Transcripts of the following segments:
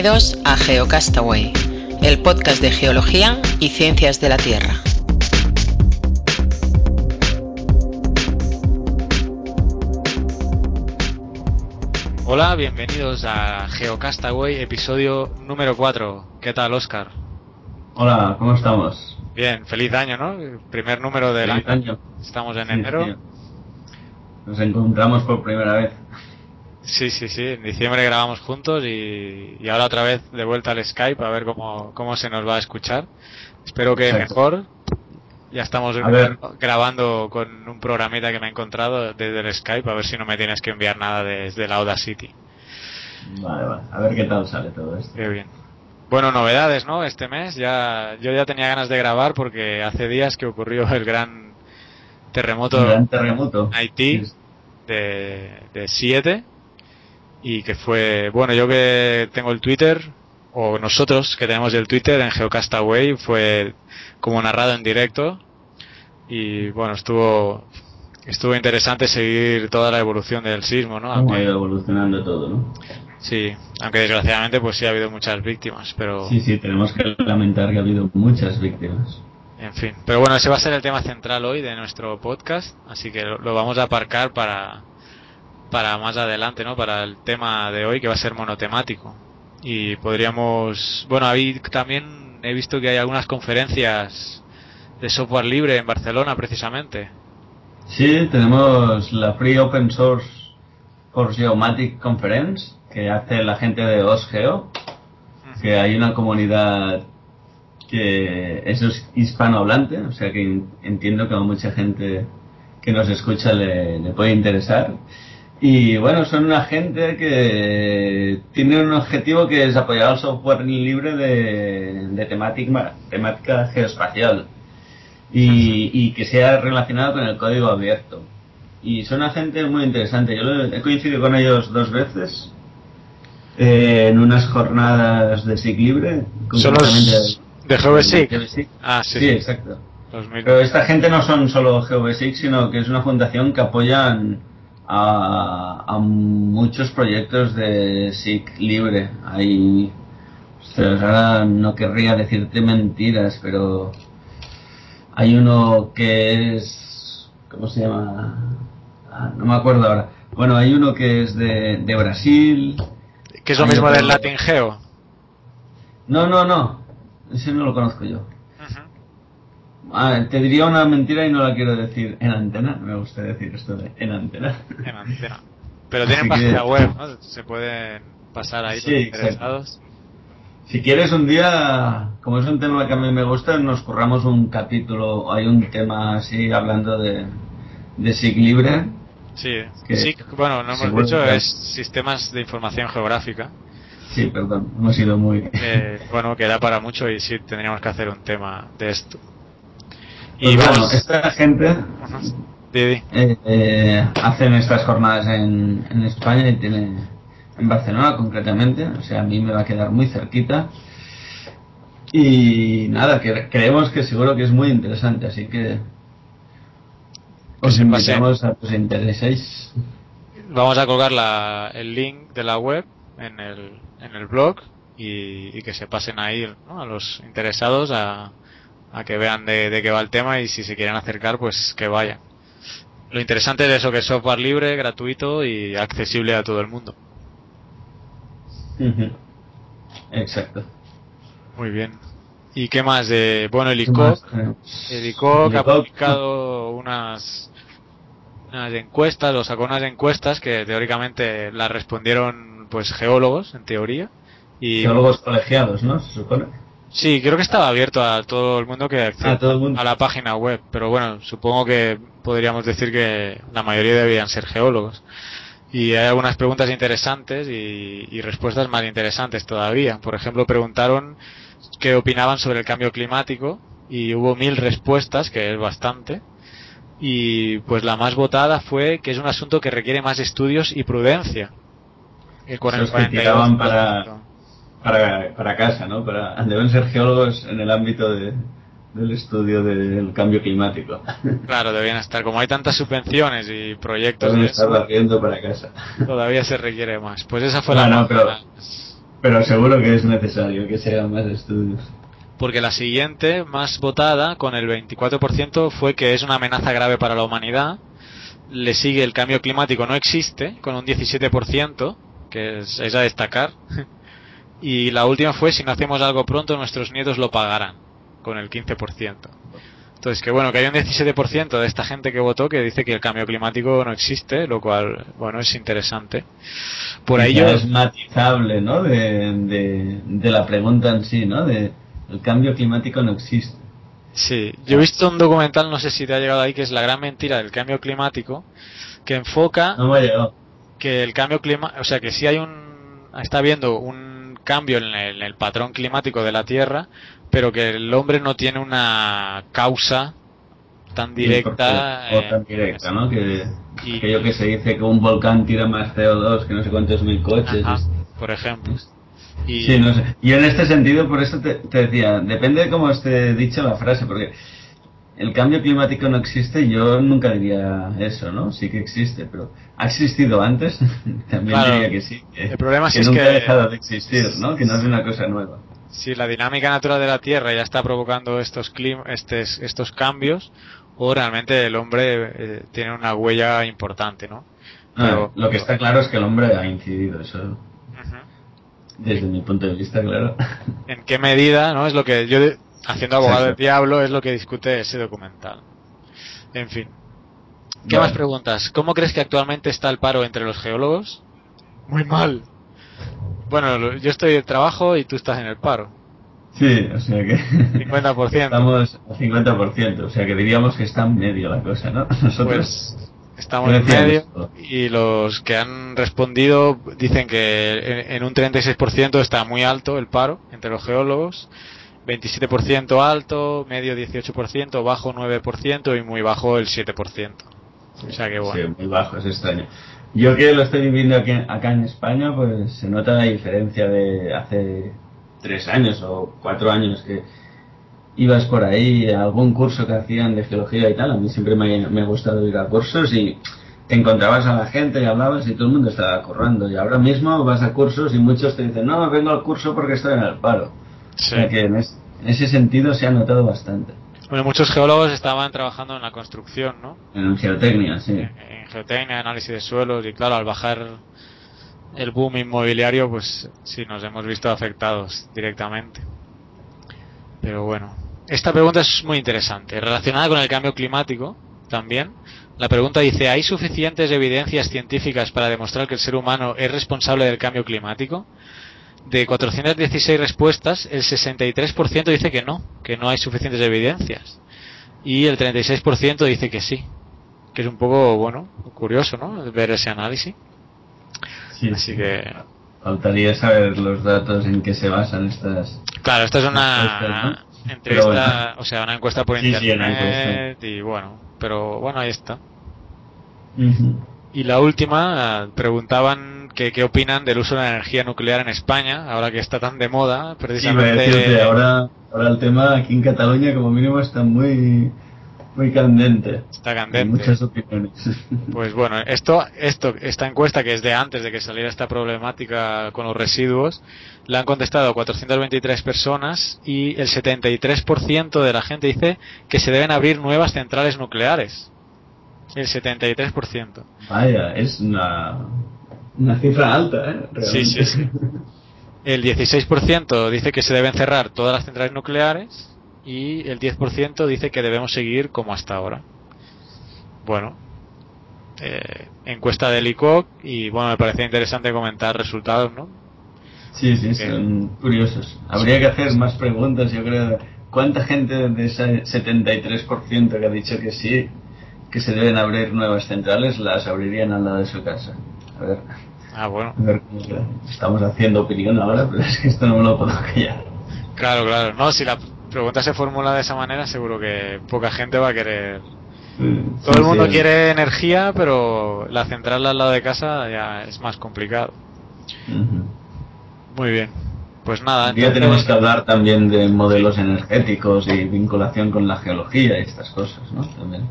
Bienvenidos a GeoCastaway, el podcast de geología y ciencias de la Tierra. Hola, bienvenidos a GeoCastaway, episodio número 4. ¿Qué tal, Oscar? Hola, ¿cómo estamos? Bien, feliz año, ¿no? El primer número del Feliz año. año. Estamos en Sí, enero. tío. Nos encontramos por primera vez. Sí, sí, sí. En diciembre grabamos juntos y, y ahora otra vez de vuelta al Skype a ver cómo, cómo se nos va a escuchar. Espero que Exacto. mejor. Ya estamos grabando con un programita que me he encontrado desde el Skype, a ver si no me tienes que enviar nada desde la Audacity. Vale, vale. A ver qué tal sale todo esto. Qué bien. Bueno, novedades, ¿no? Este mes ya yo ya tenía ganas de grabar porque hace días que ocurrió el gran terremoto gran terremoto. en Haití Sí. de, de 7 y que fue, bueno, yo que tengo el Twitter o nosotros que tenemos el Twitter en Geocastaway fue como narrado en directo y bueno, estuvo estuvo interesante seguir toda la evolución del sismo, ¿no? Ha ido evolucionando todo, ¿no? sí, aunque desgraciadamente pues sí ha habido muchas víctimas, pero Sí, sí, tenemos que lamentar que ha habido muchas víctimas. En fin, pero bueno, ese va a ser el tema central hoy de nuestro podcast, así que lo, lo vamos a aparcar para, para más adelante, ¿no? Para el tema de hoy que va a ser monotemático. Y podríamos, bueno, ahí también he visto que hay algunas conferencias de software libre en Barcelona precisamente. Sí, tenemos la Free Open Source for Geomatic Conference que hace la gente de OSGeo, que hay una comunidad que es hispanohablante, o sea que entiendo que a mucha gente que nos escucha le, le puede interesar. Y bueno, son una gente que tiene un objetivo que es apoyar al software libre de, de temática, temática geoespacial y, y que sea relacionado con el código abierto. Y son una gente muy interesante. Yo lo- he coincidido con ellos dos veces eh, en unas jornadas de SIG libre. Son los de. Ah, sí, Sí, sí. exacto. Pero esta gente no son solo GeoBasic, sino que es una fundación que apoyan a, a muchos proyectos de SIG libre. Hay, ostras, ahora no querría decirte mentiras, pero hay uno que es, ¿cómo se llama? Ah, no me acuerdo ahora. Bueno, hay uno que es de, de Brasil. Que es lo mismo del Latin Geo. No, no, no. Ese no lo conozco yo. Ah, te diría una mentira y no la quiero decir en antena. Me gusta decir esto de en antena. En antena. Pero tienen Así que- página web, ¿no? Se pueden pasar ahí Sí, los exacto. interesados. Si quieres un día, como es un tema que a mí me gusta, nos curramos un capítulo, hay un tema así hablando de, de SIG libre. Sí, Que- bueno, no hemos dicho, es sistemas de información geográfica. Sí, perdón, hemos ido muy... Eh, bueno, que da para mucho y sí tendríamos que hacer un tema de esto. Pues Y bueno, esta gente eh, eh, hacen estas jornadas en, en España y tiene en Barcelona concretamente, o sea, a mí me va a quedar muy cerquita. Y nada, que creemos que seguro que es muy interesante, así que os invitamos a que os intereséis. Vamos a colgar la- el link de la web en el, en el blog y, y que se pasen a ir ¿no? a los interesados a, a que vean de, de qué va el tema y si se quieren acercar, pues que vayan. Lo interesante es eso, que es software libre, gratuito y accesible a todo el mundo. Exacto. Muy bien. ¿Y qué más? de bueno, el ¿Qué ICOC, tenemos? el ICOC ha publicado unas, unas encuestas, o sacó unas encuestas que teóricamente las respondieron pues geólogos, en teoría. Y Geólogos colegiados, ¿no? Se supone. Sí, creo que estaba abierto a todo el mundo que A todo el mundo. a la página web, pero bueno, supongo que podríamos decir que la mayoría debían ser geólogos. Y hay algunas preguntas interesantes y, y respuestas más interesantes todavía. Por ejemplo, preguntaron qué opinaban sobre el cambio climático y hubo mil respuestas, que es bastante. Y pues la más votada fue que es un asunto que requiere más estudios y prudencia. El con el Esos que tiraban 42%. para- Para, para casa, ¿no? Para, deben ser geólogos en el ámbito de, del estudio del cambio climático. Claro, debían estar. Como hay tantas subvenciones y proyectos Deben de estar eso, barriendo para casa. todavía se requiere más. Pues esa fue Bueno, la pero- más, Pero seguro que es necesario que se hagan más estudios. Porque la siguiente, más votada, con el 24%, fue que es una amenaza grave para la humanidad. Le sigue el cambio climático no existe, con un 17%, que es, es a destacar. Y la última fue si no hacemos algo pronto nuestros nietos lo pagarán, con el 15%. Entonces, que bueno, que hay un 17% de esta gente que votó que dice que el cambio climático no existe, lo cual, bueno, es interesante. Por ahí yo... Es matizable, ¿no? De, de, de, la pregunta en sí, ¿no? De el cambio climático no existe. Sí, yo he visto un documental, no sé si te ha llegado ahí, que es La gran mentira del cambio climático, que enfoca no me que el cambio climático, o sea, que si hay un... está habiendo un cambio en el, en el patrón climático de la Tierra, pero que el hombre no tiene una causa tan directa. Sí, o tan directa, ¿no? Que, y, que yo que se dice que un volcán tira más CO2 que no sé cuántos mil coches. Ajá, por ejemplo. Y... Sí, no sé. Yo en este sentido, por eso te, te, decía, depende de cómo esté dicha la frase, porque el cambio climático no existe, yo nunca diría eso, ¿no? Sí que existe, pero ¿ha existido antes? También Claro, diría que sí. Que, el problema que es nunca que- ha dejado de existir, ¿no? Que no es una cosa nueva. Si la dinámica natural de la Tierra ya está provocando estos, clim estes- estos cambios, o realmente el hombre eh, tiene una huella importante, ¿no? Ah, Pero- lo que está claro es que el hombre ha incidido, eso desde mi punto de vista, claro. ¿En qué medida, no? Es lo que yo, haciendo abogado del diablo, es lo que discute ese documental. En fin. ¿Qué Vale. más preguntas? ¿Cómo crees que actualmente está el paro entre los geólogos? Muy mal. Bueno, lo- yo estoy de trabajo y tú estás en el paro. Sí, o sea que 50%. estamos al 50%, o sea que diríamos que está en medio la cosa, ¿no? Nosotros Pues estamos ¿Qué en medio esto? y los que han respondido dicen que en, en un 36% está muy alto el paro entre los geólogos, 27% alto, medio 18%, bajo 9% y muy bajo el 7%. O sea que bueno. Sí, muy bajo, es extraño. Yo que lo estoy viviendo aquí, acá en España, pues se nota la diferencia de hace tres años o cuatro años que ibas por ahí a algún curso que hacían de geología y tal. A mí siempre me, me ha gustado ir a cursos y te encontrabas a la gente y hablabas y todo el mundo estaba currando. Y ahora mismo vas a cursos y muchos te dicen, no, vengo al curso porque estoy en el paro. Sí. O sea que en, es- en ese sentido se ha notado bastante. Bueno, muchos geólogos estaban trabajando en la construcción, ¿no? En geotecnia, sí. en en geotecnia, análisis de suelos y claro, al bajar el boom inmobiliario, pues sí nos hemos visto afectados directamente. Pero bueno, esta pregunta es muy interesante, relacionada con el cambio climático también. La pregunta dice, ¿hay suficientes evidencias científicas para demostrar que el ser humano es responsable del cambio climático? De 416 respuestas, el 63% dice que no, que no hay suficientes evidencias. Y el 36% dice que sí que es un poco, bueno, curioso, ¿no? Ver ese análisis. Sí, Así sí. que, Faltaría saber los datos en que se basan estas. claro, esta es una entrevista, bueno. o sea, una encuesta por Sí, sí, una internet y bueno, pero bueno, ahí está. Y la última, eh, preguntaban que qué opinan del uso de la energía nuclear en España, ahora que está tan de moda, Sí, precisamente. decirte, ahora, ahora el tema aquí en Cataluña como mínimo está muy, muy candente. Está Hay candente. muchas opiniones. Pues bueno, esto, esto, esta encuesta que es de antes de que saliera esta problemática con los residuos, la han contestado 423 personas y el 73% de la gente dice que se deben abrir nuevas centrales nucleares. El 73%. Vaya, es una, una cifra alta, ¿eh? Sí, sí, sí. El 16% dice que se deben cerrar todas las centrales nucleares y el 10% dice que debemos seguir como hasta ahora. Bueno, eh, encuesta del ICOC y bueno, me parecía interesante comentar resultados, ¿no? Sí, sí, son curiosos. Habría que hacer más preguntas, yo creo. ¿Cuánta gente de ese 73% que ha dicho que sí, que se deben abrir nuevas centrales, las abrirían al lado de su casa? A ver, Ah, bueno. Estamos haciendo opinión ahora, pero es que esto no me lo puedo callar. Claro, claro. No, si la pregunta se formula de esa manera, seguro que poca gente va a querer. Todo Sí, el mundo sí, quiere energía, pero la central al lado de casa ya es más complicado. Muy bien. Pues nada. Entonces- tenemos que hablar también de modelos energéticos y vinculación con la geología y estas cosas, ¿no? También.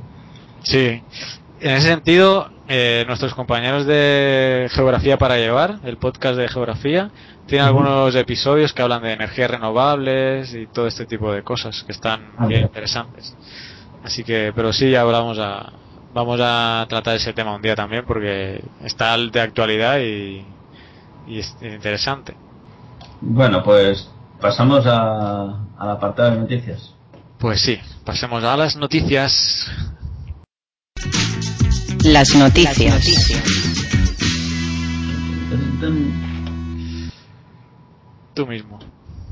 Sí. En ese sentido, eh, nuestros compañeros de Geografía para Llevar, el podcast de Geografía, tienen algunos episodios que hablan de energías renovables y todo este tipo de cosas que están Ah, bien interesantes. Así que, pero sí, ya hablamos a, vamos a tratar ese tema un día también porque está de actualidad y, y es interesante. Bueno, pues pasamos a, al apartado de noticias. Pues sí, pasemos a las noticias. Las noticias. Tun. Tú mismo.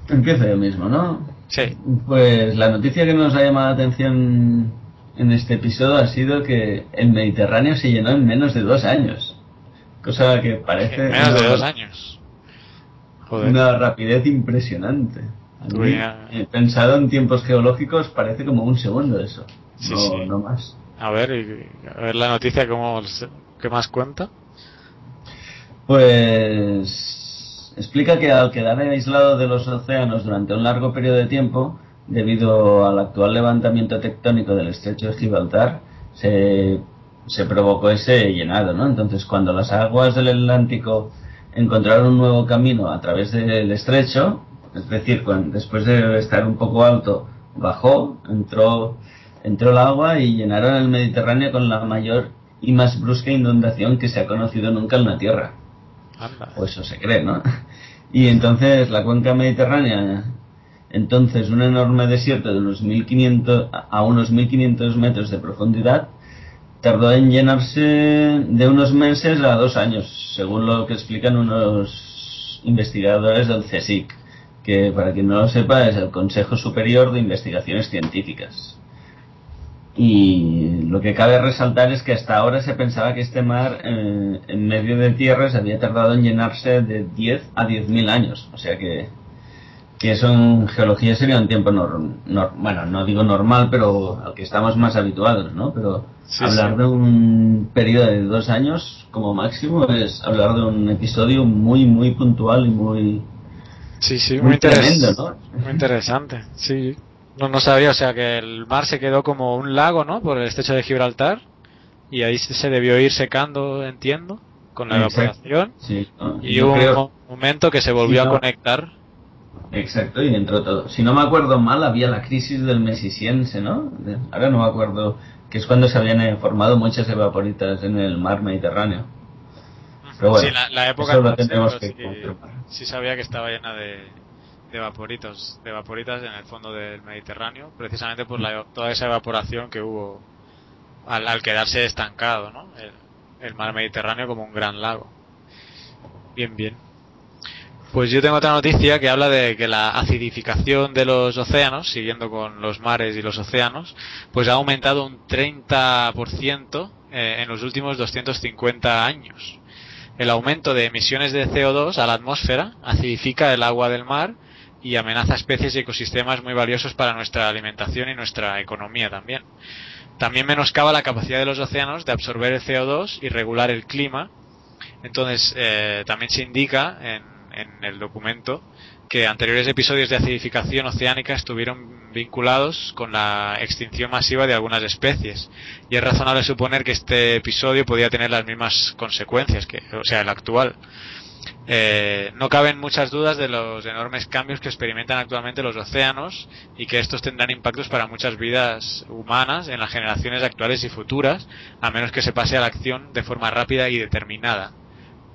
Empiezo yo mismo, ¿no? Sí. Pues la noticia que nos ha llamado la atención en este episodio ha sido que el Mediterráneo se llenó en menos de dos años. Cosa que parece En menos de una- dos años. Joder. una rapidez impresionante. A Tú mí, ya- eh, pensado en tiempos geológicos, parece como un segundo eso. Sí, no, sí. no más. A ver, y- a ver la noticia, ¿cómo, se- ¿qué más cuenta? Pues explica que al quedar aislado de los océanos durante un largo periodo de tiempo, debido al actual levantamiento tectónico del estrecho de Gibraltar, se, se provocó ese llenado, ¿no? Entonces, cuando las aguas del Atlántico encontraron un nuevo camino a través del estrecho, es decir, después de estar un poco alto, bajó, entró, entró el agua y llenaron el Mediterráneo con la mayor y más brusca inundación que se ha conocido nunca en la Tierra. Anda. O eso se cree, ¿no? Y entonces la cuenca mediterránea, entonces un enorme desierto de unos 1500 a unos 1500 metros de profundidad, tardó en llenarse de unos meses a dos años, según lo que explican unos investigadores del CSIC, que para quien no lo sepa es el Consejo Superior de Investigaciones Científicas. Y lo que cabe resaltar es que hasta ahora se pensaba que este mar eh, en medio de tierras había tardado en llenarse de 10 a 10.000 años. O sea que, que eso en geología sería un tiempo normal. bueno, no digo normal, pero al que estamos más habituados, ¿no? Pero Sí, hablar sí. de un periodo de dos años como máximo es hablar de un episodio muy, muy puntual y muy... Sí, sí, Muy muy, interes- tremendo, ¿no? muy interesante. Sí. No, no sabía, o sea, que el mar se quedó como un lago, ¿no? Por el estrecho de Gibraltar. Y ahí se se debió ir secando, entiendo, con la Exacto. evaporación. Sí, ¿no? Y hubo creo- un mo- momento que se volvió a conectar. Exacto, y entró todo. Si no me acuerdo mal, había la crisis del Mesisiense, ¿no? Ahora no me acuerdo, que es cuando se habían eh, formado muchas evaporitas en el mar Mediterráneo. Pero bueno, sí, la, la época eso lo tendremos que sí sabía que estaba llena de, de vaporitos, de vaporitas en el fondo del Mediterráneo, precisamente por la, toda esa evaporación que hubo al, quedarse estancado, ¿no? El, el mar Mediterráneo como un gran lago. Bien, bien. Pues yo tengo otra noticia que habla de que la acidificación de los océanos, siguiendo con los mares y los océanos, pues ha aumentado un 30% eh, en los últimos 250 años. El aumento de emisiones de CO2 a la atmósfera acidifica el agua del mar y amenaza especies y ecosistemas muy valiosos para nuestra alimentación y nuestra economía también. También menoscaba la capacidad de los océanos de absorber el CO2 y regular el clima. Entonces, eh, también se indica en, en el documento que anteriores episodios de acidificación oceánica estuvieron vinculados con la extinción masiva de algunas especies y es razonable suponer que este episodio podía tener las mismas consecuencias que o sea el actual Eh, no caben muchas dudas de los enormes cambios que experimentan actualmente los océanos y que estos tendrán impactos para muchas vidas humanas en las generaciones actuales y futuras a menos que se pase a la acción de forma rápida y determinada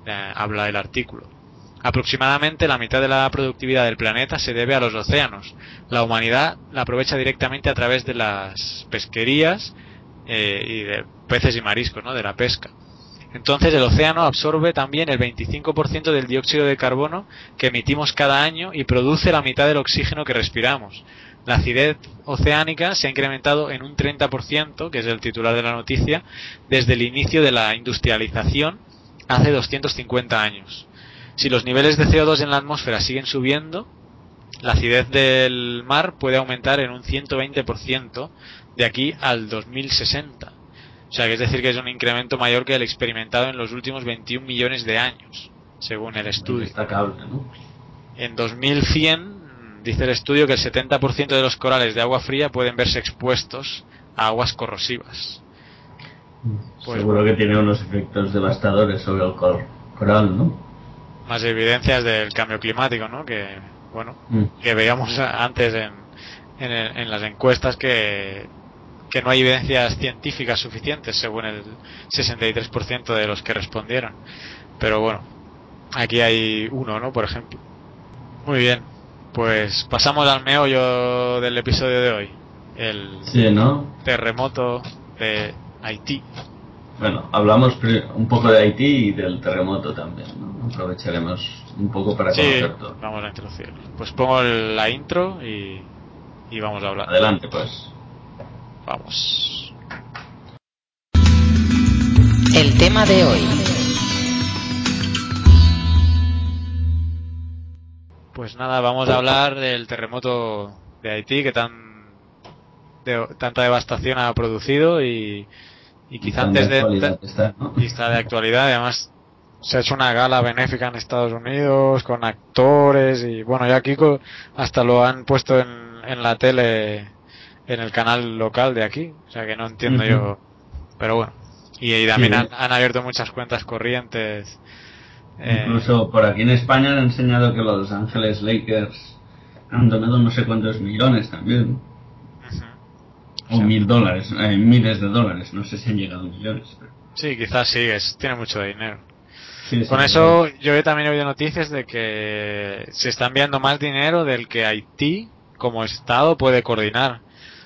eh, habla el artículo Aproximadamente la mitad de la productividad del planeta se debe a los océanos. La humanidad la aprovecha directamente a través de las pesquerías eh, y de peces y mariscos, ¿no? de la pesca. Entonces el océano absorbe también el 25% del dióxido de carbono que emitimos cada año y produce la mitad del oxígeno que respiramos. La acidez oceánica se ha incrementado en un 30%, que es el titular de la noticia, desde el inicio de la industrialización hace 250 años. Si los niveles de CO2 en la atmósfera siguen subiendo, la acidez del mar puede aumentar en un 120% de aquí al 2060. O sea, que es decir, que es un incremento mayor que el experimentado en los últimos 21 millones de años, según el estudio. Destacable, ¿no? En 2100 dice el estudio que el 70% de los corales de agua fría pueden verse expuestos a aguas corrosivas. Pues Seguro que tiene unos efectos devastadores sobre el coral, ¿no? Más evidencias del cambio climático, ¿no? Que, bueno, mm. que veíamos antes en, en, las encuestas que, que no hay evidencias científicas suficientes, según el 63% de los que respondieron. Pero bueno, aquí hay uno, ¿no? Por ejemplo. Muy bien, pues pasamos al meollo del episodio de hoy. El terremoto de Haití. Bueno, hablamos un poco de Haití y del terremoto también, ¿no? Aprovecharemos un poco para conocer todo. Vamos a introducirlo. Pues pongo la intro y, y vamos a hablar. Adelante, pues. Vamos. El tema de hoy. Pues nada, vamos a hablar del terremoto de Haití que tan de, tanta devastación ha producido y, y quizá antes de, está, de actualidad además se ha hecho una gala benéfica en Estados Unidos con actores y bueno ya aquí hasta lo han puesto en, en la tele en el canal local de aquí o sea que no entiendo yo pero bueno y, también han, abierto muchas cuentas corrientes eh, incluso por aquí en España han enseñado que los Ángeles Lakers han donado no sé cuántos millones también o mil dólares, eh, miles de dólares, no sé si han llegado a millones. Sí, quizás sí, es, tiene mucho dinero. Con eso yo he también oído noticias de que se está enviando más dinero del que Haití como Estado puede coordinar.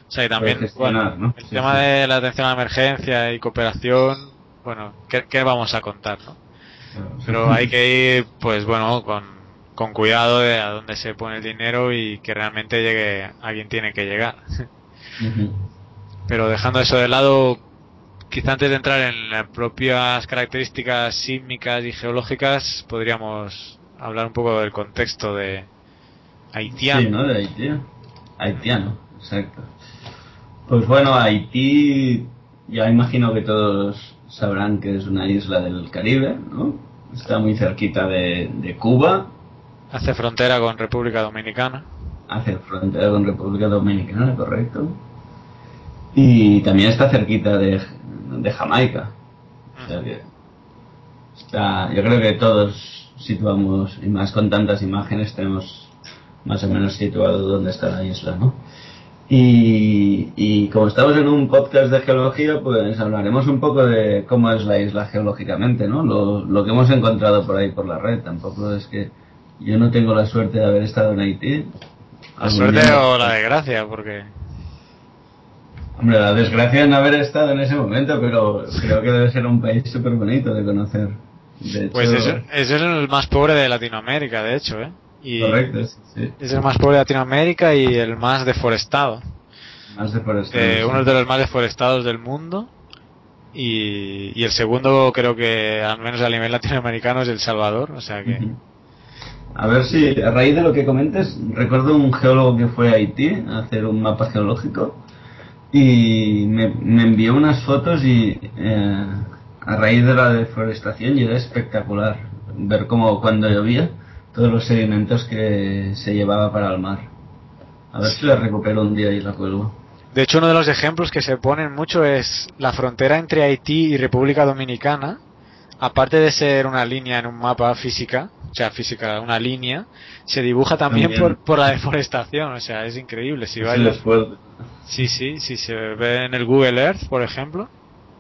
O sea, y también el tema de la atención a la emergencia y cooperación, bueno, ¿qué, vamos a contar? No? Pero hay que ir, pues bueno, con, con cuidado de a dónde se pone el dinero y que realmente llegue a quien tiene que llegar. Pero dejando eso de lado, quizá antes de entrar en las propias características sísmicas y geológicas, podríamos hablar un poco del contexto de haitiano. Sí, ¿no? De Haití. Haitiano, exacto. Pues bueno, Haití, ya imagino que todos sabrán que es una isla del Caribe, ¿no? Está muy cerquita de, de Cuba. Hace frontera con República Dominicana. Hace frontera con República Dominicana, correcto y también está cerquita de, de Jamaica. O sea que está, yo creo que todos situamos, y más con tantas imágenes, tenemos más o menos situado dónde está la isla, ¿no? Y, y como estamos en un podcast de geología, pues hablaremos un poco de cómo es la isla geológicamente, ¿no? Lo, lo que hemos encontrado por ahí por la red. Tampoco es que yo no tengo la suerte de haber estado en Haití. La suerte o la desgracia, porque Hombre, la desgracia de no haber estado en ese momento, pero creo que debe ser un país súper bonito de conocer. pues eso, es el más pobre de Latinoamérica, de hecho, ¿eh? Y Correcto, sí. Es el más pobre de Latinoamérica y el más deforestado. Más deforestado. Eh, uno de los más deforestados del mundo. Y, y, el segundo, creo que al menos a nivel latinoamericano, es El Salvador. O sea que. A ver si, a raíz de lo que comentes, recuerdo un geólogo que fue a Haití a hacer un mapa geológico y me, envió unas fotos y eh, a raíz de la deforestación y era espectacular ver cómo cuando llovía todos los sedimentos que se llevaba para el mar. A ver si la recupero un día y la cuelgo. De hecho, uno de los ejemplos que se ponen mucho es la frontera entre Haití y República Dominicana. Aparte de ser una línea en un mapa física, o sea, física, una línea, se dibuja también, Por, por la deforestación, o sea, es increíble. Si Sí, sí, sí, se ve en el Google Earth, por ejemplo,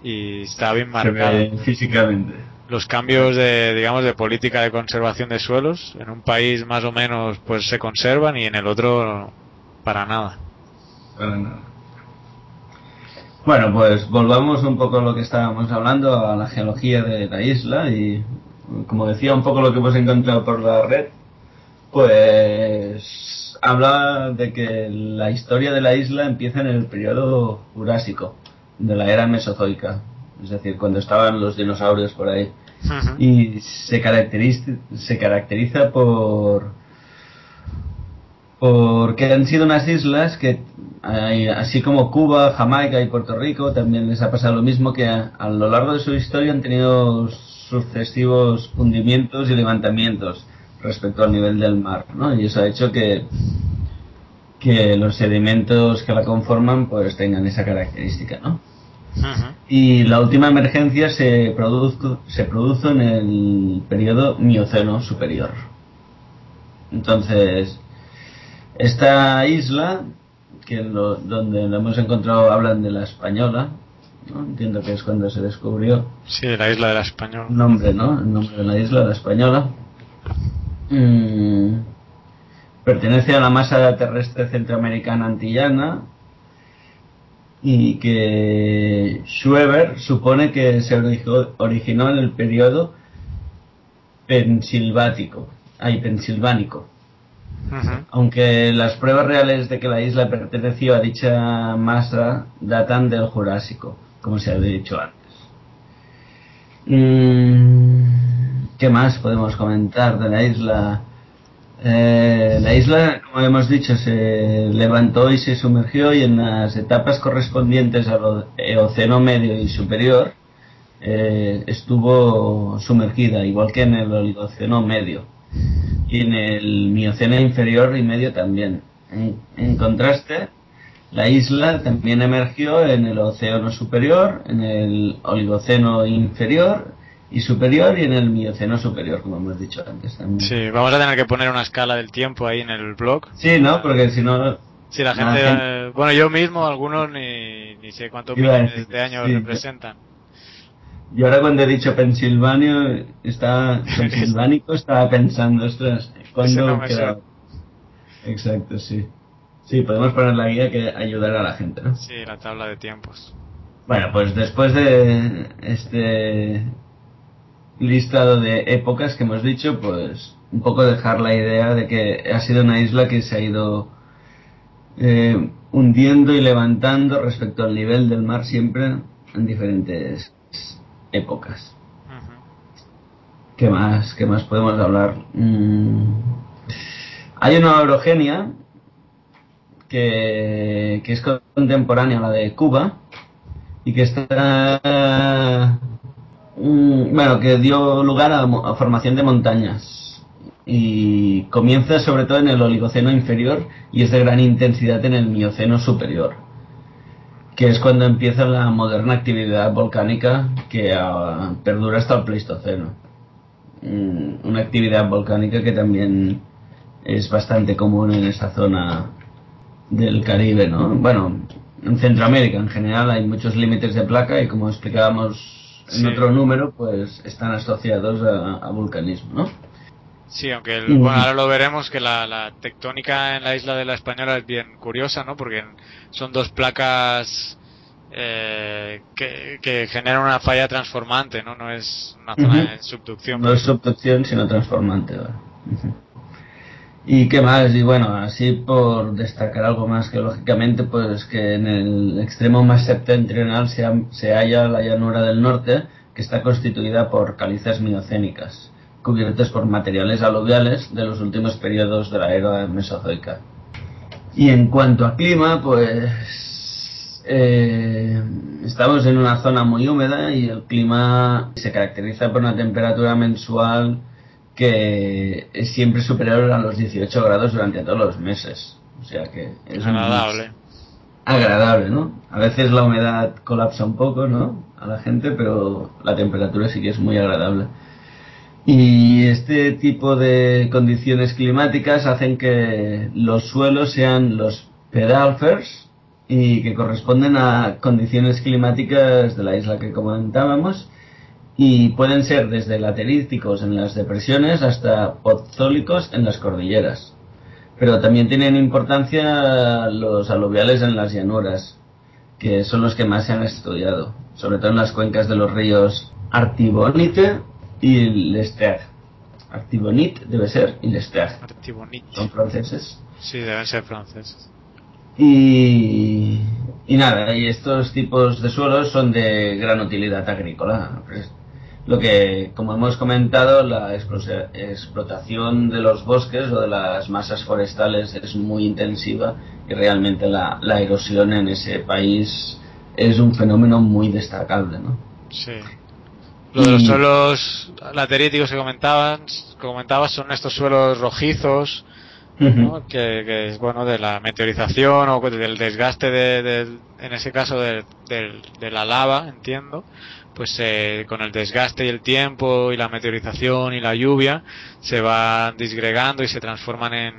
y está bien marcado. físicamente. Los cambios de, digamos, de política de conservación de suelos, en un país más o menos, pues se conservan y en el otro, para nada. Para nada. Bueno, pues volvamos un poco a lo que estábamos hablando, a la geología de la isla y, como decía, un poco lo que hemos encontrado por la red, pues habla de que la historia de la isla empieza en el periodo Jurásico, de la era Mesozoica, es decir, cuando estaban los dinosaurios por ahí. Y se caracteriza, se caracteriza por porque han sido unas islas que, así como Cuba, Jamaica y Puerto Rico, también les ha pasado lo mismo que a, a lo largo de su historia han tenido sucesivos hundimientos y levantamientos respecto al nivel del mar, ¿no? Y eso ha hecho que, que los sedimentos que la conforman pues tengan esa característica, ¿no? Y la última emergencia se produjo, se produjo en el periodo Mioceno superior. Entonces, esta isla, que lo, donde lo hemos encontrado hablan de la española, ¿no? entiendo que es cuando se descubrió. Sí, la isla de la española. nombre, ¿no? El nombre de la isla, la española. Mm, pertenece a la masa terrestre centroamericana antillana y que Schweber supone que se originó en el periodo pensilvático, ay, pensilvánico. Aunque las pruebas reales de que la isla perteneció a dicha masa datan del Jurásico, como se ha dicho antes. Mm, ¿Qué más podemos comentar de la isla? Eh, la isla, como hemos dicho, se levantó y se sumergió y en las etapas correspondientes al Océano Medio y Superior eh, estuvo sumergida, igual que en el Oligoceno Medio y en el Mioceno Inferior y Medio también. En, contraste, la isla también emergió en el Océano Superior, en el Oligoceno Inferior y superior y en el Mioceno superior, como hemos dicho antes también. Sí, vamos a tener que poner una escala del tiempo ahí en el blog. Sí, ¿no? Porque si no... Si la gente, bueno, yo mismo, algunos ni, ni sé cuántos millones de años representan. Yo ahora cuando he dicho Pensilvania, está, Pensilvánico, estaba pensando, ostras, ¿cuándo queda? Exacto, sí. Sí, podemos poner la guía que ayudará a la gente, ¿no? Sí, la tabla de tiempos. Bueno, pues después de este listado de épocas que hemos dicho, pues un poco dejar la idea de que ha sido una isla que se ha ido eh, hundiendo y levantando respecto al nivel del mar siempre en diferentes épocas. ¿Qué más? ¿Qué más podemos hablar? Mm. Hay una orogenia que, que es contemporánea a la de Cuba y que está bueno que dio lugar a, a, formación de montañas y comienza sobre todo en el Oligoceno inferior y es de gran intensidad en el Mioceno superior que es cuando empieza la moderna actividad volcánica que ah, perdura hasta el Pleistoceno. Mm, una actividad volcánica que también es bastante común en esa zona del Caribe, ¿no? Bueno, en Centroamérica en general hay muchos límites de placa y como explicábamos en otro número, pues están asociados a, a vulcanismo, ¿no? Sí, aunque bueno, ahora lo veremos que la, tectónica en la isla de la Española es bien curiosa, ¿no? Porque son dos placas eh, que, generan una falla transformante, ¿no? No es una zona de subducción. No es subducción, sino transformante. ¿Y qué más? Y bueno, así por destacar algo más que lógicamente, pues que en el extremo más septentrional se, se halla la llanura del norte, que está constituida por calizas miocénicas cubiertos por materiales aluviales de los últimos periodos de la era mesozoica. Y en cuanto a clima, pues eh, estamos en una zona muy húmeda y el clima se caracteriza por una temperatura mensual que es siempre superior a los 18 grados durante todos los meses. O sea que es agradable. agradable, ¿no? A veces la humedad colapsa un poco, ¿no? A la gente, pero la temperatura sí que es muy agradable. Y este tipo de condiciones climáticas hacen que los suelos sean los pedalfers y que corresponden a condiciones climáticas de la isla que comentábamos y pueden ser desde lateríticos en las depresiones hasta podzólicos en las cordilleras. Pero también tienen importancia los aluviales en las llanuras, que son los que más se han estudiado, sobre todo en las cuencas de los ríos Artibonite y Lester. Artibonit debe ser y Lester. Artibonit. Son franceses. Sí, deben ser franceses. Y, y nada, y estos tipos de suelos son de gran utilidad agrícola. Lo que, como hemos comentado, la explotación de los bosques o de las masas forestales es muy intensiva y realmente la, la erosión en ese país es un fenómeno muy destacable, ¿no? Sí. Lo de los suelos lateríticos que comentaban, comentabas son estos suelos rojizos, ¿no? que, es bueno de la meteorización o del desgaste de, en ese caso de, de, la lava entiendo. Pues eh, con el desgaste y el tiempo y la meteorización y la lluvia se van disgregando y se transforman en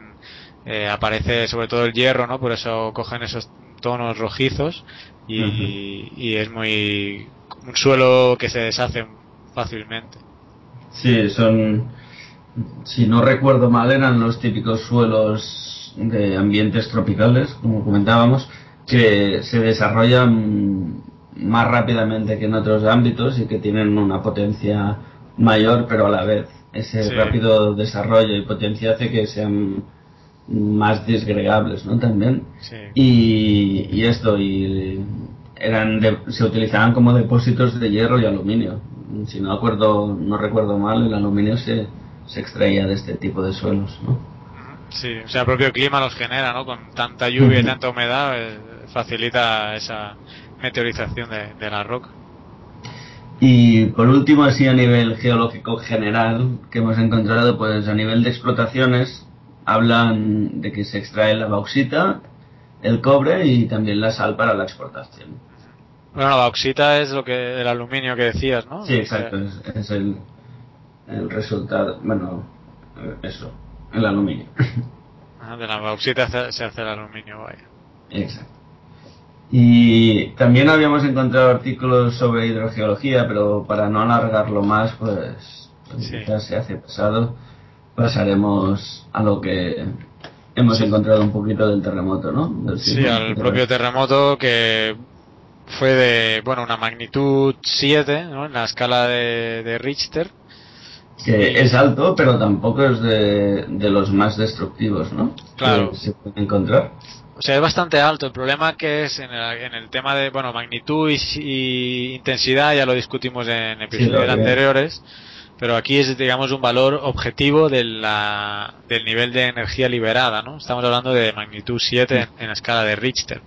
eh, aparece sobre todo el hierro no por eso cogen esos tonos rojizos y, y es muy un suelo que se deshace fácilmente. Sí son si no recuerdo mal, eran los típicos suelos de ambientes tropicales, como comentábamos, que se desarrollan más rápidamente que en otros ámbitos y que tienen una potencia mayor, pero a la vez ese rápido desarrollo y potencia hace que sean más disgregables, ¿no? También. Y, y, esto, y eran se utilizaban como depósitos de hierro y aluminio. Si no acuerdo, no recuerdo mal, el aluminio se, se extraía de este tipo de suelos, ¿no? Sí, o sea, el propio clima los genera, ¿no? Con tanta lluvia y tanta humedad eh, facilita esa meteorización de, la roca. Y por último, así a nivel geológico general que hemos encontrado, pues a nivel de explotaciones hablan de que se extrae la bauxita, el cobre y también la sal para la exportación. Bueno, la bauxita es lo que el aluminio que decías, ¿no? Sí, exacto, es el, el resultado, bueno, eso, el aluminio. Ah, de la bauxita se hace el aluminio, vaya. Exacto. Y también habíamos encontrado artículos sobre hidrogeología, pero para no alargarlo más, pues, ya se hace pesado. Pasaremos a lo que hemos encontrado un poquito del terremoto, ¿no? sí, al propio terremoto que fue de, bueno, una magnitud 7, ¿no? En la escala de, de Richter que es alto, pero tampoco es de, de los más destructivos, ¿no? Claro. se puede encontrar. O sea, es bastante alto. El problema que es en el, en el tema de, bueno, magnitud y, intensidad, ya lo discutimos en episodios anteriores, pero aquí es, digamos, un valor objetivo de la, del nivel de energía liberada, ¿no? Estamos hablando de magnitud 7 en, en la escala de Richter.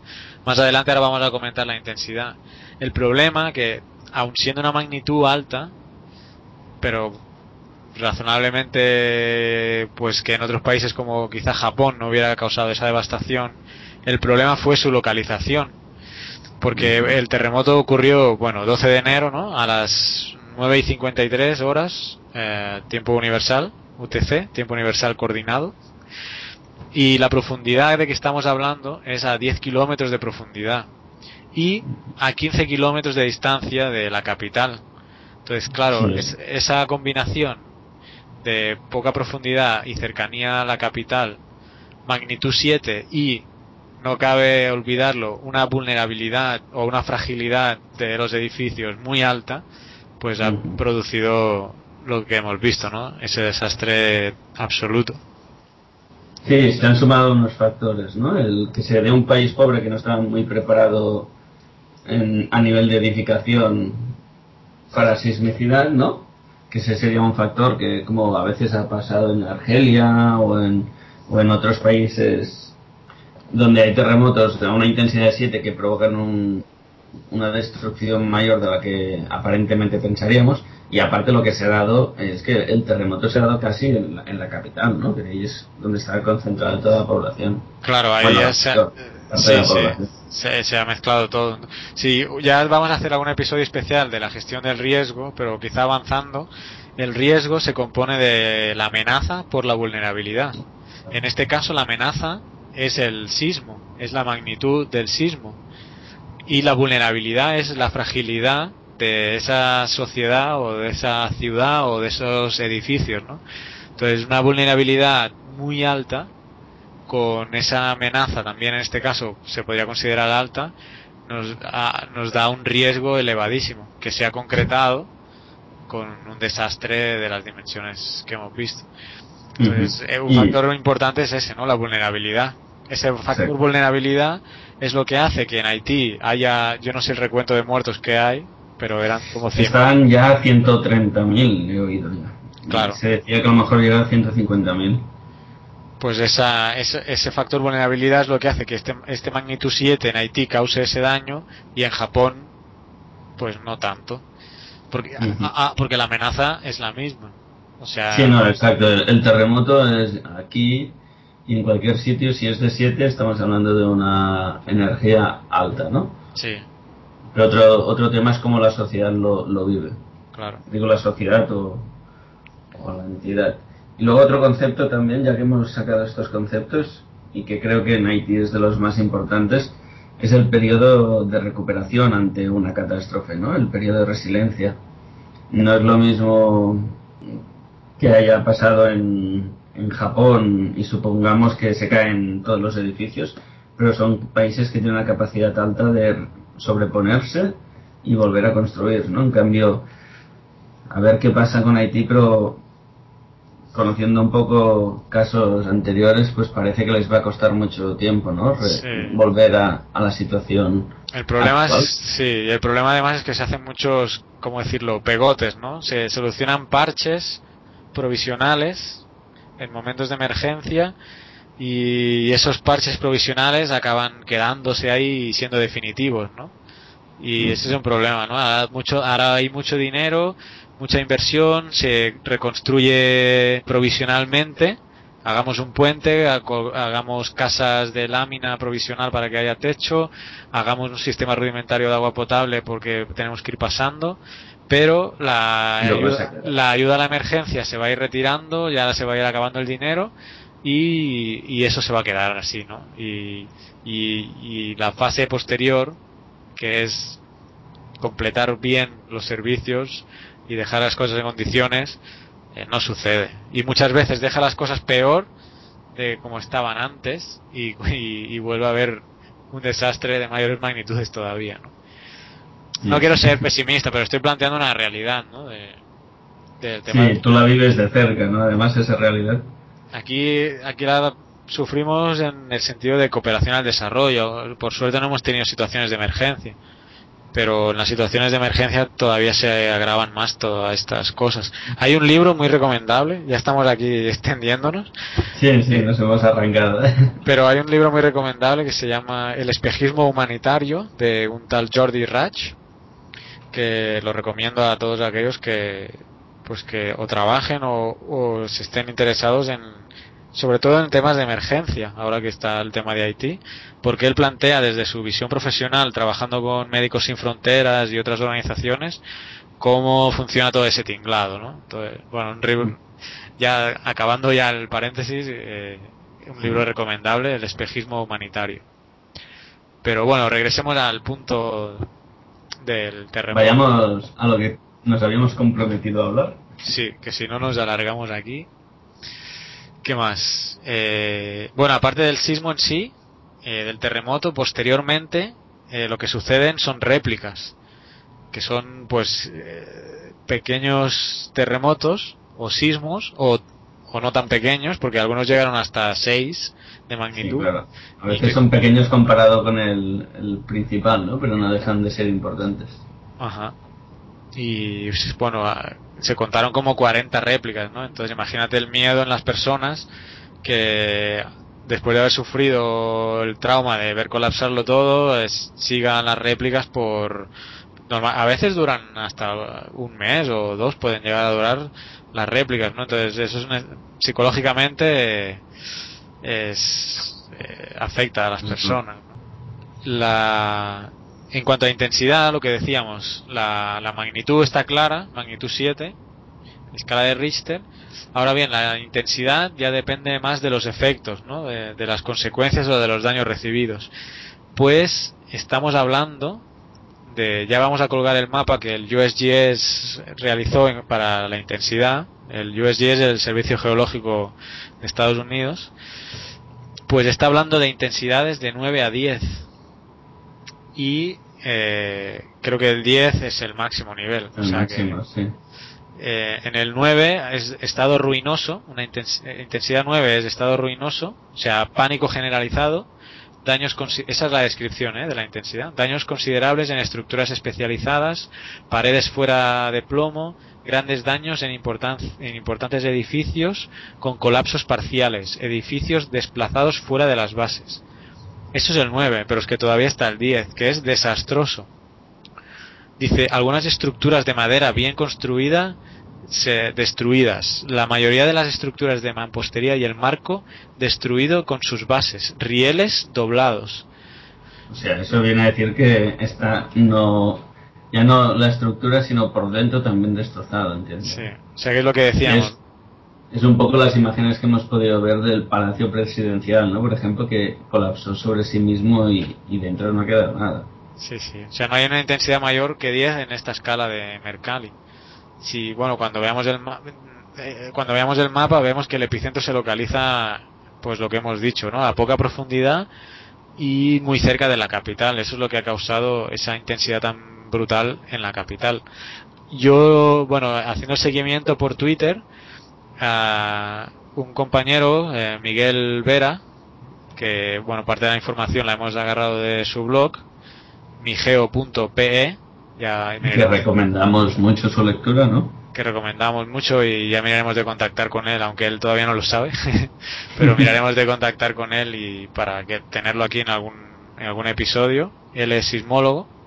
Más adelante ahora vamos a comentar la intensidad. El problema que, aun siendo una magnitud alta, pero razonablemente pues que en otros países como quizá Japón no hubiera causado esa devastación el problema fue su localización. Porque el terremoto ocurrió bueno 12 de enero ¿no? a las 9 y 53 horas eh, tiempo universal UTC tiempo universal coordinado. Y la profundidad de que estamos hablando es a 10 kilómetros de profundidad y a 15 kilómetros de distancia de la capital. Entonces claro esa combinación de poca profundidad y cercanía a la capital, magnitud 7 y, no cabe olvidarlo, una vulnerabilidad o una fragilidad de los edificios muy alta, pues ha producido lo que hemos visto, ¿no? Ese desastre absoluto. Sí, se han sumado unos factores, ¿no? El que sea de un país pobre que no estaba muy preparado en, a nivel de edificación para sismicidad, ¿no? Que ese sería un factor que como a veces ha pasado en Argelia o en, o en otros países donde hay terremotos de una intensidad de 7 que provocan un, una destrucción mayor de la que aparentemente pensaríamos y aparte lo que se ha dado es que el terremoto se ha dado casi en la, en la capital, ¿no? que ahí es donde está concentrada toda la población. Claro, ahí ya se, sí, se, ha mezclado todo. Sí, ya vamos a hacer algún episodio especial de la gestión del riesgo, pero quizá avanzando, el riesgo se compone de la amenaza por la vulnerabilidad. En este caso, la amenaza es el sismo, es la magnitud del sismo. Y la vulnerabilidad es la fragilidad de esa sociedad o de esa ciudad o de esos edificios, ¿no? Entonces, una vulnerabilidad muy alta con esa amenaza también en este caso se podría considerar alta, nos, nos da un riesgo elevadísimo que se ha concretado con un desastre de las dimensiones que hemos visto. Entonces, eh, un factor importante es ese, ¿no? La vulnerabilidad. Ese factor vulnerabilidad es lo que hace que en Haití haya, yo no sé el recuento de muertos que hay, pero eran como 100. Están ya 130.000, he oído ya. Claro. Se decía que a lo mejor llega a 150.000 pues esa, ese, ese, factor vulnerabilidad es lo que hace que este, este magnitud 7 en Haití cause ese daño y en Japón pues no tanto porque, porque la amenaza es la misma o sea sí no exacto el, terremoto es aquí y en cualquier sitio, si es de 7, estamos hablando de una energía alta, ¿no? Sí. Pero otro, otro tema es cómo la sociedad lo, lo vive. Claro. Digo la sociedad o, o la entidad. Y luego otro concepto también, ya que hemos sacado estos conceptos, y que creo que en Haití es de los más importantes, es el periodo de recuperación ante una catástrofe, ¿no? El periodo de resiliencia. No es lo mismo que haya pasado en, en Japón y supongamos que se caen todos los edificios, pero son países que tienen una capacidad alta de sobreponerse y volver a construir, ¿no? En cambio, a ver qué pasa con Haití, pero conociendo un poco casos anteriores, pues parece que les va a costar mucho tiempo, ¿no? Re- Sí. Volver a, a la situación. El problema actual. es, sí, el problema además es que se hacen muchos, ¿cómo decirlo?, pegotes, ¿no? Se solucionan parches provisionales en momentos de emergencia y esos parches provisionales acaban quedándose ahí y siendo definitivos, ¿no? Y ese es un problema, ¿no? Ahora, mucho, ahora hay mucho dinero, mucha inversión, se reconstruye provisionalmente, hagamos un puente, hagamos casas de lámina provisional para que haya techo, hagamos un sistema rudimentario de agua potable porque tenemos que ir pasando, pero la ayuda, la ayuda a la emergencia se va a ir retirando, ya se va a ir acabando el dinero y, y eso se va a quedar así, ¿no? Y, y, y la fase posterior, que es completar bien los servicios y dejar las cosas en condiciones, eh, no sucede. Y muchas veces deja las cosas peor de como estaban antes y, y, y vuelve a haber un desastre de mayores magnitudes todavía, ¿no? No quiero ser pesimista, pero estoy planteando una realidad, ¿no? De, del tema. Sí, tú la vives de cerca, ¿no? Además, esa realidad. Aquí, aquí la sufrimos en el sentido de cooperación al desarrollo. Por suerte no hemos tenido situaciones de emergencia. Pero en las situaciones de emergencia todavía se agravan más todas estas cosas. Hay un libro muy recomendable, ya estamos aquí extendiéndonos, Sí, sí, nos hemos arrancado. pero hay un libro muy recomendable que se llama El espejismo humanitario de un tal Jordi Rach, que lo recomiendo a todos aquellos que pues que o trabajen o, o se estén interesados en sobre todo en temas de emergencia, ahora que está el tema de Haití, porque él plantea desde su visión profesional, trabajando con Médicos Sin Fronteras y otras organizaciones, cómo funciona todo ese tinglado, ¿no? Entonces, bueno, ya acabando ya el paréntesis, eh, un libro recomendable, El espejismo humanitario. Pero bueno, regresemos al punto del terremoto. Vayamos a lo que nos habíamos comprometido a hablar. Sí, que si no nos alargamos aquí. ¿Qué más? Eh, bueno, aparte del sismo en sí, eh, del terremoto, posteriormente eh, lo que suceden son réplicas, que son pues pequeños terremotos o sismos o, o no tan pequeños, porque algunos llegaron hasta 6 de Sí, magnitud. claro. A veces son pequeños comparado con el, el principal, ¿no? Pero no dejan de ser importantes. Ajá. Y pues, bueno, se contaron como 40 réplicas, ¿no? Entonces imagínate el miedo en las personas que después de haber sufrido el trauma de ver colapsarlo todo, es- sigan las réplicas por... norma- a veces duran hasta un mes o dos, pueden llegar a durar las réplicas, ¿no? Entonces eso es una- psicológicamente es, eh, afecta a las personas. ¿no? La, en cuanto a intensidad, lo que decíamos, la, magnitud está clara, magnitud 7, escala de Richter. Ahora bien, la intensidad ya depende más de los efectos, ¿no? de, las consecuencias o de los daños recibidos. Pues estamos hablando de, ya vamos a colgar el mapa que el USGS realizó en- para la intensidad. El USGS el Servicio Geológico de Estados Unidos. Pues está hablando de intensidades de 9 a 10 y eh, creo que el 10 es el máximo nivel. o sea máximo, sí. que eh, en el 9 es estado ruinoso, una intens- intensidad 9 es estado ruinoso, o sea, pánico generalizado, daños esa es la descripción ¿eh? de la intensidad, daños considerables en estructuras especializadas, paredes fuera de plomo, grandes daños en, importan- en importantes edificios con colapsos parciales, edificios desplazados fuera de las bases. Eso es el 9, pero es que todavía está el 10, que es desastroso. Dice, algunas estructuras de madera bien construida se, destruidas. La mayoría de las estructuras de mampostería y el marco destruido con sus bases, rieles doblados. O sea, eso viene a decir que está no ya no la estructura, sino por dentro también destrozado, ¿entiendes? Sí, o sea, que es lo que decíamos. Es, un poco las imágenes que hemos podido ver del Palacio Presidencial, ¿no? Por ejemplo, que colapsó sobre sí mismo y, dentro no queda nada. Sí, sí. O sea, no hay una intensidad mayor que 10 en esta escala de Mercalli. Si, bueno, cuando veamos el eh, cuando veamos el mapa vemos que el epicentro se localiza, pues lo que hemos dicho, ¿no? A poca profundidad y muy cerca de la capital. Eso es lo que ha causado esa intensidad tan brutal en la capital. Yo, bueno, haciendo seguimiento por Twitter, a un compañero, eh, Miguel Vera, que, bueno, parte de la información la hemos agarrado de su blog, migeo.pe. Ya que recomendamos mucho su lectura, ¿no? Que recomendamos mucho y ya miraremos de contactar con él, aunque él todavía no lo sabe. pero miraremos de contactar con él y para que tenerlo aquí en algún, en algún episodio. Él es sismólogo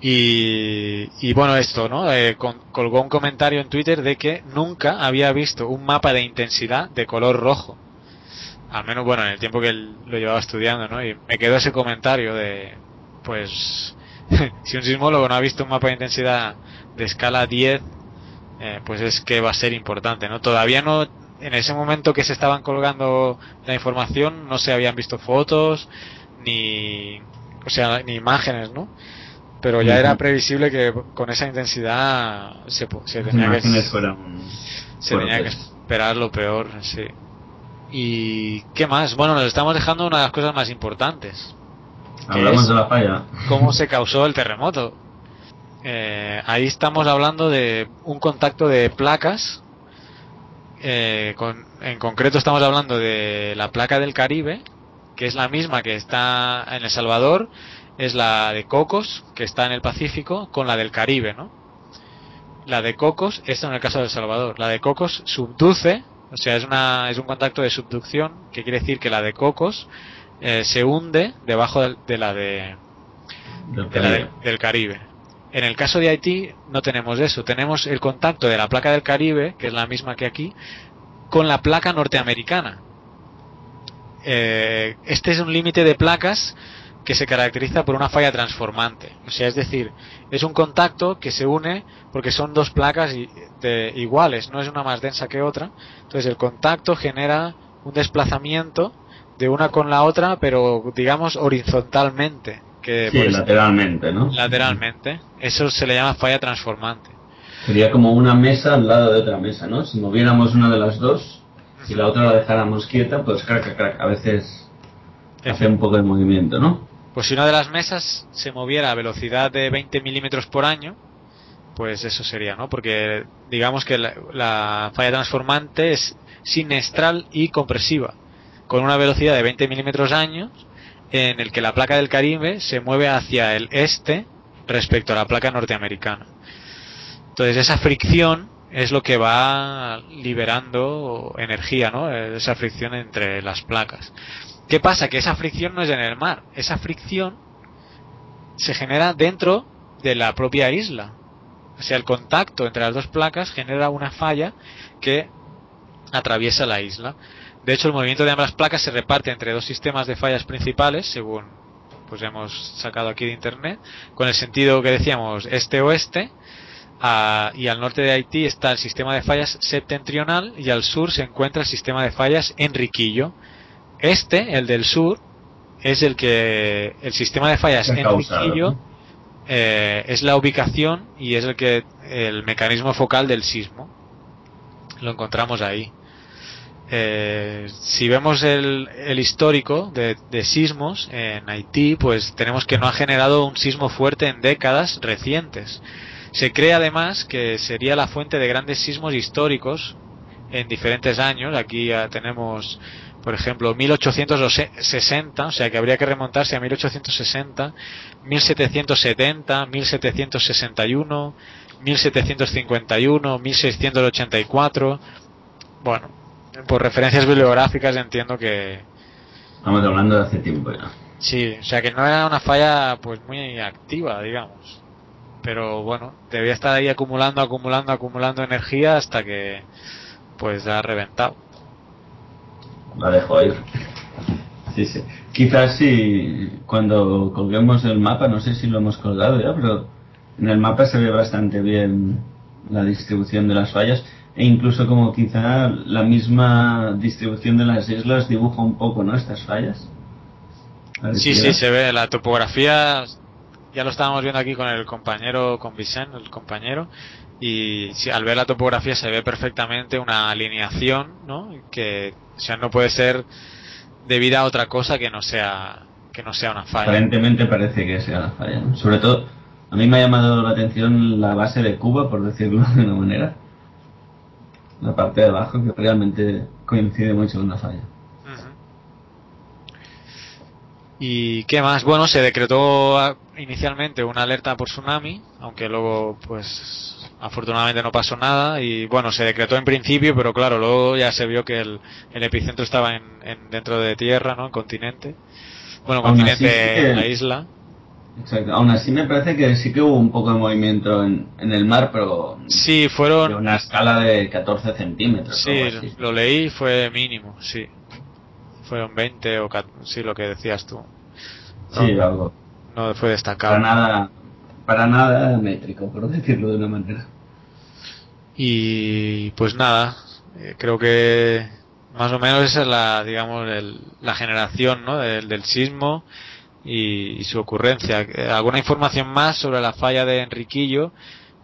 y, bueno, esto, ¿no? Eh, colgó un comentario en Twitter de que nunca había visto un mapa de intensidad de color rojo. Al menos, bueno, en el tiempo que él lo llevaba estudiando, ¿no? Y me quedó ese comentario de, pues, si un sismólogo no ha visto un mapa de intensidad de escala 10, eh, pues es que va a ser importante, ¿no? Todavía no, en ese momento que se estaban colgando la información, no se habían visto fotos, ni, o sea, ni imágenes, ¿no? Pero ya era previsible que con esa intensidad se, tenía, que, se tenía que esperar lo peor, sí. ¿Y qué más? Bueno, nos estamos dejando una de las cosas más importantes. Hablamos de la falla. ¿Cómo se causó el terremoto? Eh, ahí estamos hablando de un contacto de placas. Eh, en concreto estamos hablando de la placa del Caribe, que es la misma que está en El Salvador es la de Cocos, que está en el Pacífico, con la del Caribe, ¿no? La de Cocos, esta en el caso de El Salvador, la de Cocos subduce, o sea, es, una, es un contacto de subducción, que quiere decir que la de Cocos eh, se hunde debajo de, la, de, del Caribe. En el caso de Haití no tenemos eso, tenemos el contacto de la placa del Caribe, que es la misma que aquí, con la placa norteamericana. Eh, este es un límite de placas que se caracteriza por una falla transformante. O sea, es decir, es un contacto que se une porque son dos placas iguales, no es una más densa que otra. Entonces el contacto genera un desplazamiento de una con la otra, pero digamos horizontalmente. Que sí, lateralmente, ¿no? Lateralmente. Eso se le llama falla transformante. Sería como una mesa al lado de otra mesa, ¿no? Si moviéramos una de las dos y la otra la dejáramos quieta, pues crack, crack, a veces hace un poco de movimiento, ¿no? Pues si una de las mesas se moviera a velocidad de 20 milímetros por año, pues eso sería, ¿no? Porque digamos que la, falla transformante es sinestral y compresiva, con una velocidad de 20 milímetros años, en el que la placa del Caribe se mueve hacia el este respecto a la placa norteamericana. Entonces esa fricción es lo que va liberando energía, ¿no? Esa fricción entre las placas. ¿Qué pasa? Que esa fricción no es en el mar. Esa fricción se genera dentro de la propia isla. O sea, el contacto entre las dos placas genera una falla que atraviesa la isla. De hecho, el movimiento de ambas placas se reparte entre dos sistemas de fallas principales, según pues hemos sacado aquí de internet, con el sentido que decíamos este-oeste, y al norte de Haití está el sistema de fallas septentrional y al sur se encuentra el sistema de fallas Enriquillo, este, el del sur, es el que el sistema de fallas en Riquillo eh, es la ubicación y es el que el mecanismo focal del sismo. Lo encontramos ahí. Eh, si vemos el, el histórico de, de, sismos en Haití, pues tenemos que no ha generado un sismo fuerte en décadas recientes. Se cree además que sería la fuente de grandes sismos históricos en diferentes años. Aquí ya tenemos por ejemplo, 1860, o sea que habría que remontarse a 1860, 1770, 1761, 1751, 1684. Bueno, por referencias bibliográficas entiendo que. Estamos hablando de hace tiempo ya. Sí, o sea que no era una falla pues muy activa, digamos. pero bueno, debía estar ahí acumulando, acumulando, acumulando energía hasta que pues ha reventado. La dejo ir. Sí, sí. Quizás si cuando colguemos el mapa, no sé si lo hemos colgado ya, pero en el mapa se ve bastante bien la distribución de las fallas e incluso como quizá la misma distribución de las islas dibuja un poco, ¿no? Estas fallas. Sí, sí, se ve la topografía. Ya lo estábamos viendo aquí con el compañero, con Vicente, el compañero, y si, al ver la topografía se ve perfectamente una alineación, ¿no? Que, o sea, no puede ser debida a otra cosa que no sea que no sea una falla. Aparentemente parece que sea una falla. ¿no? Sobre todo, a mí me ha llamado la atención la base de Cuba, por decirlo de una manera. La parte de abajo que realmente coincide mucho con la falla. ¿Y qué más? Bueno, se decretó ah, inicialmente una alerta por tsunami, aunque luego, pues, afortunadamente no pasó nada. Y bueno, se decretó en principio, pero claro, luego ya se vio que el, el epicentro estaba en, en, dentro de tierra, ¿no? En continente. Bueno, Aún continente, sí que- en la isla. Exacto. Aún así me parece que sí que hubo un poco de movimiento en, en el mar, pero Sí, de fueron. una escala de 14 centímetros. Sí, lo leí, fue mínimo, sí. Fueron 20 o 14, sí, lo que decías tú. Sí, No, algo. no fue destacado. Para nada, para nada métrico, por decirlo de una manera. Y pues nada, eh, creo que más o menos esa es la, digamos, el- la generación ¿no? del, del sismo y, y su ocurrencia. Eh, ¿Alguna información más sobre la falla de Enriquillo?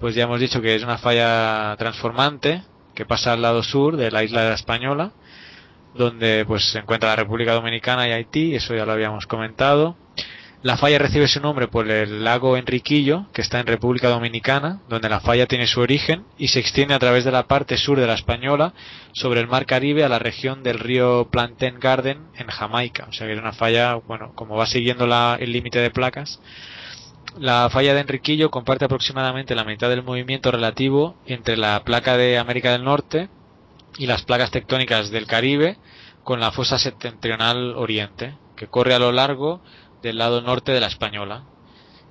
Pues ya hemos dicho que es una falla transformante que pasa al lado sur de la isla de la Española, donde pues se encuentra la República Dominicana y Haití, eso ya lo habíamos comentado. La falla recibe su nombre por el lago Enriquillo, que está en República Dominicana, donde la falla tiene su origen y se extiende a través de la parte sur de la Española sobre el mar Caribe a la región del río Plantain Garden en Jamaica. O sea que es una falla, bueno, como va siguiendo la- el límite de placas. La falla de Enriquillo comparte aproximadamente la mitad del movimiento relativo entre la placa de América del Norte y las placas tectónicas del Caribe con la fosa septentrional oriente, que corre a lo largo del lado norte de la Española.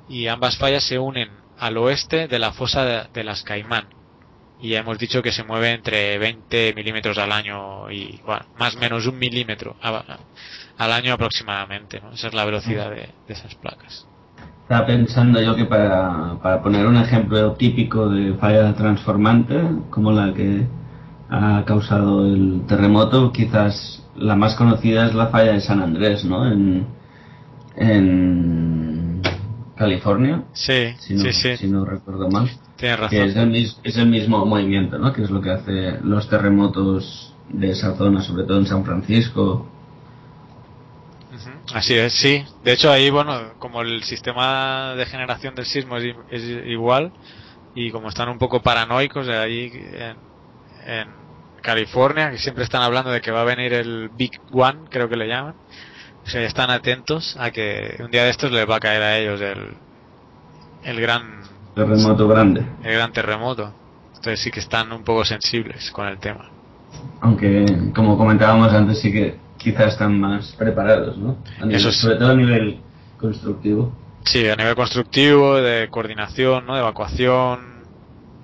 Y ambas fallas se unen al oeste de la fosa de, las Caimán. Y ya hemos dicho que se mueve entre 20 milímetros al año y bueno, más o menos un milímetro al año aproximadamente. ¿no? Esa es la velocidad de, de esas placas. Estaba pensando yo que para, para poner un ejemplo típico de falla transformante, como la que ha causado el terremoto, quizás la más conocida es la falla de San Andrés, ¿no? En, en California, Sí, si no, sí, sí, si no recuerdo mal. tienes Que es razón. el, es el mismo movimiento, ¿no? Que es lo que hace los terremotos de esa zona, sobre todo en San Francisco. Así es, sí. De hecho, ahí, bueno, como el sistema de generación del sismo es, es igual y como están un poco paranoicos de ahí en, en California, que siempre están hablando de que va a venir el Big One, creo que le llaman. O sea, están atentos a que un día de estos les va a caer a ellos el, el gran Terremoto grande. el gran terremoto. Entonces sí que están un poco sensibles con el tema. Aunque, como comentábamos antes, sí que quizás están más preparados, ¿no? A nivel- Eso es- Sobre todo a nivel constructivo. Sí, a nivel constructivo, de coordinación, ¿no? de evacuación.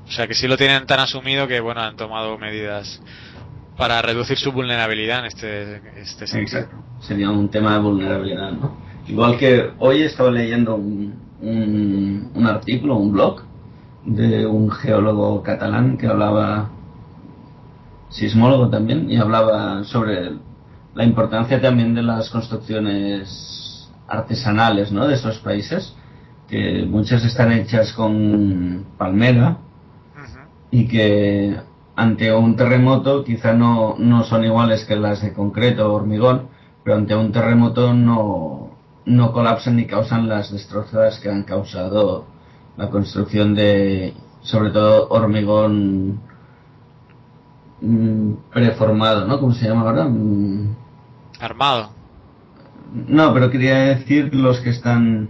O sea que sí lo tienen tan asumido que bueno han tomado medidas para reducir su vulnerabilidad en este, este sentido. Exacto. Sería un tema de vulnerabilidad, ¿no? Igual que hoy estaba leyendo un, un, un artículo, un blog, de un geólogo catalán que hablaba, sismólogo también, y hablaba sobre la importancia también de las construcciones artesanales, ¿no? De esos países, que muchas están hechas con palmera, y que ante un terremoto quizá no, no son iguales que las de concreto o hormigón, pero ante un terremoto no, no colapsan ni causan las destrozadas que han causado la construcción de, sobre todo, hormigón mm, preformado, ¿no? ¿Cómo se llama ahora? Mm, Armado. No, pero quería decir los que están,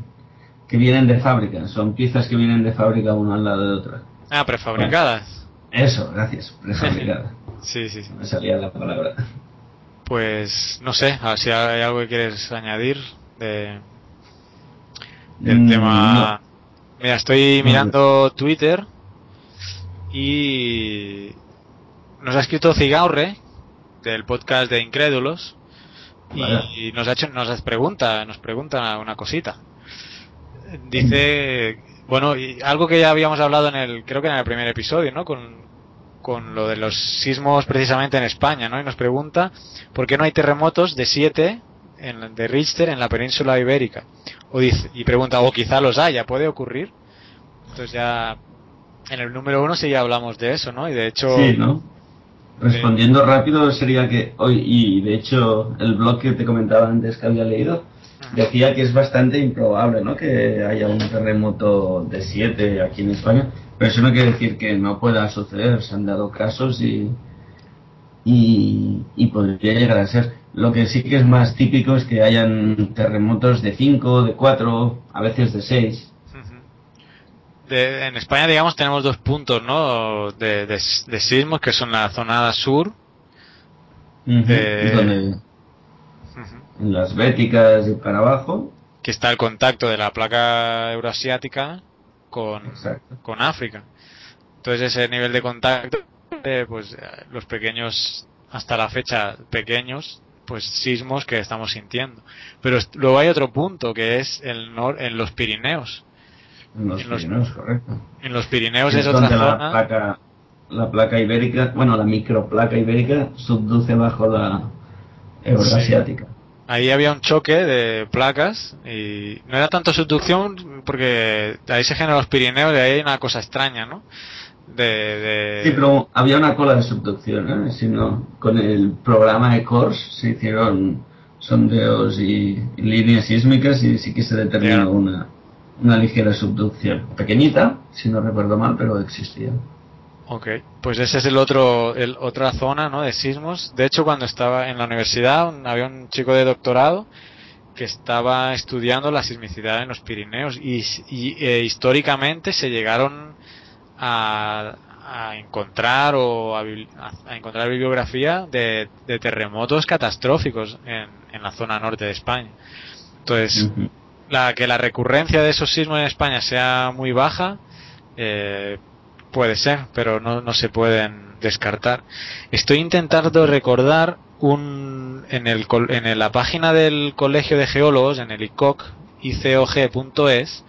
que vienen de fábrica, son piezas que vienen de fábrica uno al lado de otra. Ah, prefabricadas. Eso, gracias. Sí, sí, sí. me salía la palabra. Pues no sé, a ver si hay algo que quieres añadir de, del Mm, tema Mira, estoy mirando Twitter y nos ha escrito Cigaurre del podcast de Incrédulos y nos ha hecho nos pregunta nos pregunta una cosita dice bueno y algo que ya habíamos hablado en el creo que en el primer episodio no con, con lo de los sismos precisamente en España no y nos pregunta por qué no hay terremotos de 7 de Richter en la península ibérica o dice, y pregunta o quizá los haya puede ocurrir entonces ya en el número uno sí ya hablamos de eso no y de hecho sí no Respondiendo rápido sería que hoy, y de hecho el blog que te comentaba antes que había leído, decía que es bastante improbable ¿no? que haya un terremoto de 7 aquí en España, pero eso no quiere decir que no pueda suceder, se han dado casos y, y, y podría llegar a ser. Lo que sí que es más típico es que hayan terremotos de 5, de 4, a veces de 6 en España, digamos, tenemos dos puntos, ¿no? De, de, sismos, que son la zona sur. Las Béticas y para abajo. Que está el contacto de la placa euroasiática con, con África. Entonces ese nivel de contacto, eh, pues los pequeños, hasta la fecha pequeños, pues sismos que estamos sintiendo. Pero luego hay otro punto que es el nor en los Pirineos en los Pirineos, correcto. En los Pirineos es, otra zona. La placa, la placa ibérica, bueno, la microplaca ibérica subduce bajo la euroasiática. Ahí había un choque de placas y no era tanto subducción porque ahí se generan los Pirineos y ahí hay una cosa extraña, ¿no? De, Sí, pero había una cola de subducción, ¿eh? Sino con el programa ECORS se hicieron sondeos y, líneas sísmicas y sí que se determinó una una ligera subducción. Pequeñita, si no recuerdo mal, pero existía. Ok, pues ese es el otro, el, otra zona ¿no? de sismos. De hecho, cuando estaba en la universidad, había un chico de doctorado que estaba estudiando la sismicidad en los Pirineos y, eh, históricamente se llegaron a, encontrar o a, encontrar bibliografía de, terremotos catastróficos en, en, la zona norte de España. Entonces, la que la recurrencia de esos sismos en España sea muy baja eh, puede ser pero no, no se pueden descartar estoy intentando recordar un en el en la página del colegio de geólogos en el ICOC icog.es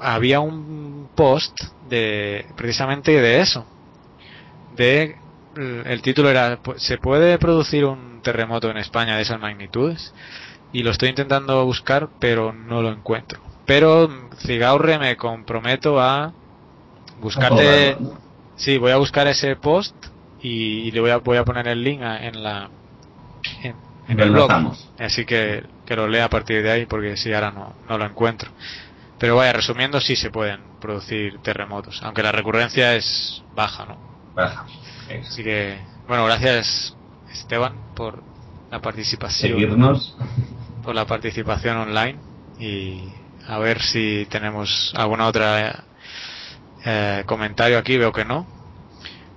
había un post de precisamente de eso de el título era se puede producir un terremoto en España de esas magnitudes y lo estoy intentando buscar pero no lo encuentro. Pero Cigaurre me comprometo a buscarte... Sí, voy a buscar ese post y, le voy a, voy a poner el link en la en, el blog. Así que, que lo lea a partir de ahí porque si ahora no, no lo encuentro. Pero vaya, resumiendo, sí se pueden producir terremotos, aunque la recurrencia es baja, ¿no? Baja. Así que, bueno, gracias Esteban por la participación. Seguirnos por la participación online y a ver si tenemos alguna otra eh, comentario aquí, veo que no.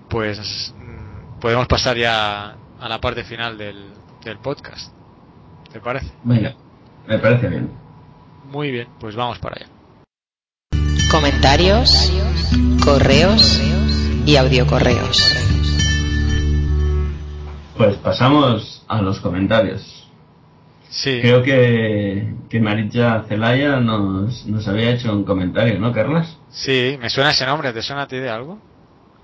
Pues mm, podemos pasar ya a la parte final del, del podcast. ¿Te parece? Venga, me parece bien. Muy bien, pues vamos para allá. Comentarios, correos y audiocorreos. Pues pasamos a los comentarios. Creo que, que Maritza Celaya nos, nos había hecho un comentario, ¿no, Carlos? Sí, me suena ese nombre. ¿Te suena a ti de algo?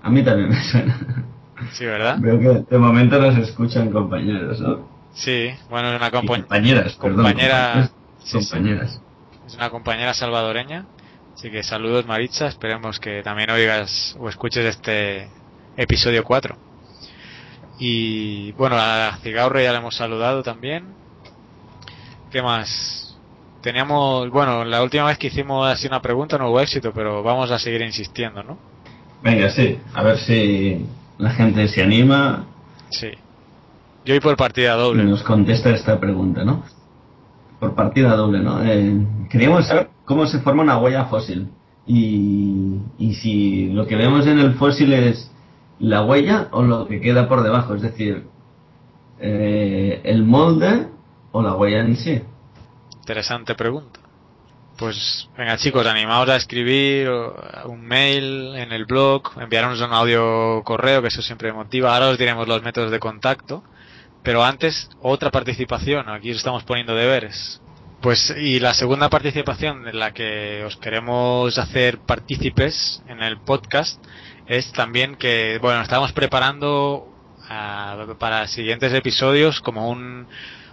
A mí también me suena. Sí, ¿verdad? Veo que de momento nos escuchan compañeros, ¿no? Sí, bueno, es una compañeras, compañera. compañeras. Es una compañera salvadoreña. Así que saludos, Maritza. Esperemos que también oigas o escuches este episodio 4. Y bueno, a Cigaurre ya le hemos saludado también. ¿Qué más? Teníamos, bueno, la última vez que hicimos así una pregunta no hubo éxito, pero vamos a seguir insistiendo, ¿no? Venga, sí, a ver si la gente se anima. Sí. Yo voy por partida doble. nos contesta esta pregunta, ¿no? Por partida doble, ¿no? Eh, queríamos saber cómo se forma una huella fósil. Y, y si lo que vemos en el fósil es la huella o lo que queda por debajo, es decir, eh, el molde o la huella en sí. Interesante pregunta. pues venga chicos, animaos a escribir un mail en el blog, enviarnos un audio correo, que eso siempre motiva. Ahora os diremos los métodos de contacto. Pero antes, otra participación, aquí estamos poniendo deberes. Pues, y la segunda participación en la que os queremos hacer partícipes en el podcast es también que, bueno, estamos preparando uh, para siguientes episodios como un,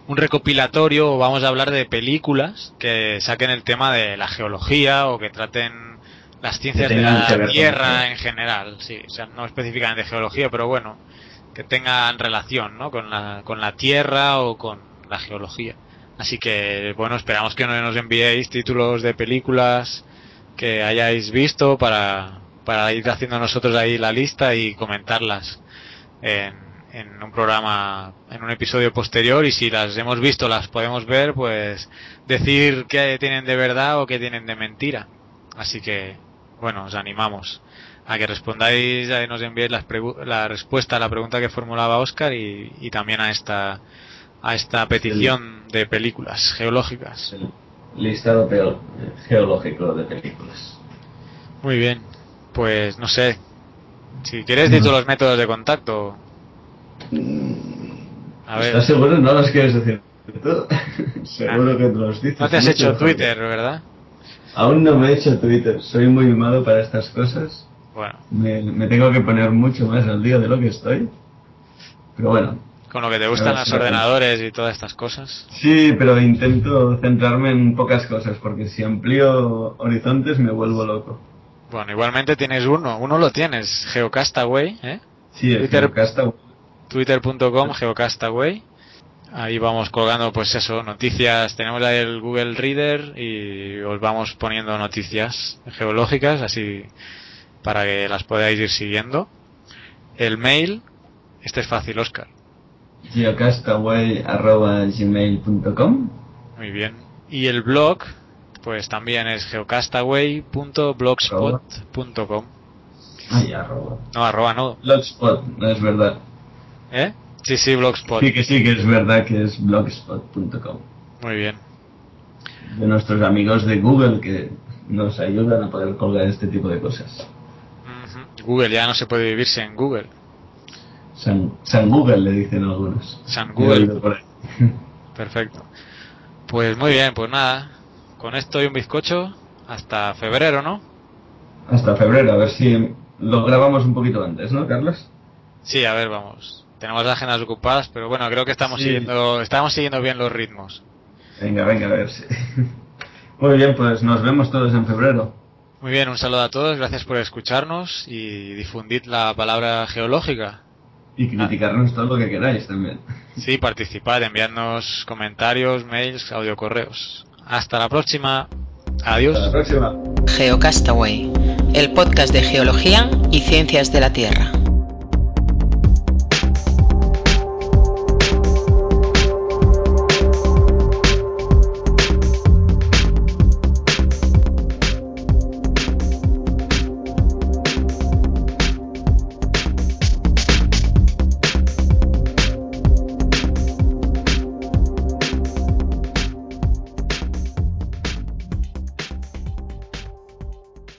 un recopilatorio, vamos a hablar de películas que saquen el tema de la geología o que traten las ciencias de la Tierra en general, sí, o sea, no específicamente geología, pero bueno, que tengan relación, ¿no? Con la, con la Tierra o con la geología. Así que, bueno, esperamos que nos enviéis títulos de películas que hayáis visto para, para ir haciendo nosotros ahí la lista y comentarlas en, en un programa, en un episodio posterior y si las hemos visto, las podemos ver, pues decir qué tienen de verdad o qué tienen de mentira. Así que, bueno, os animamos a que respondáis, a que nos enviéis la respuesta a la pregunta que formulaba Oscar y, y también a esta a esta petición de películas geológicas. El listado geológico de películas. Muy bien, pues no sé. Si quieres, decir los métodos de contacto. A ver. ¿Estás seguro? No los quieres decir tú. seguro ah. que te los dices. No te has hecho Twitter, ¿verdad? Aún no me he hecho Twitter. Soy muy malo para estas cosas. Bueno. Me, me tengo que poner mucho más al día de lo que estoy. Pero bueno, con lo que te gustan los ordenadores y todas estas cosas. Sí, pero intento centrarme en pocas cosas, porque si amplío horizontes me vuelvo loco. Bueno, igualmente tienes uno, uno lo tienes, Geocastaway, ¿eh? Sí, Twitter, Geocastaway. Twitter.com, Geocastaway. Ahí vamos colgando, pues eso, noticias. Tenemos ahí el Google Reader y os vamos poniendo noticias geológicas, así para que las podáis ir siguiendo. El mail, este es fácil, Oscar geocastaway.gmail.com Muy bien. Y el blog, pues también es geocastaway.blogspot.com. Ay, arroba. No, arroba no. Blogspot, no es verdad. ¿Eh? Sí, sí, Blogspot. Sí, que sí, que es verdad que es blogspot.com. Muy bien. De nuestros amigos de Google que nos ayudan a poder colgar este tipo de cosas. Google, ya no se puede vivirse en Google. San, Google le dicen algunos. San Google. Perfecto. Pues muy bien, pues nada. Con esto y un bizcocho hasta febrero, ¿no? Hasta febrero, a ver si lo grabamos un poquito antes, ¿no, Carlos? Sí, a ver, vamos. Tenemos las agendas ocupadas, pero bueno, creo que estamos siguiendo, estamos siguiendo bien los ritmos. Venga, venga, a ver si. Muy bien, pues nos vemos todos en febrero. Muy bien, un saludo a todos, gracias por escucharnos y difundir la palabra geológica. Y criticarnos todo lo que queráis también. Sí, participad, enviadnos comentarios, mails, audiocorreos. Hasta la próxima. Adiós. Hasta la próxima. Geocastaway, el podcast de geología y ciencias de la Tierra.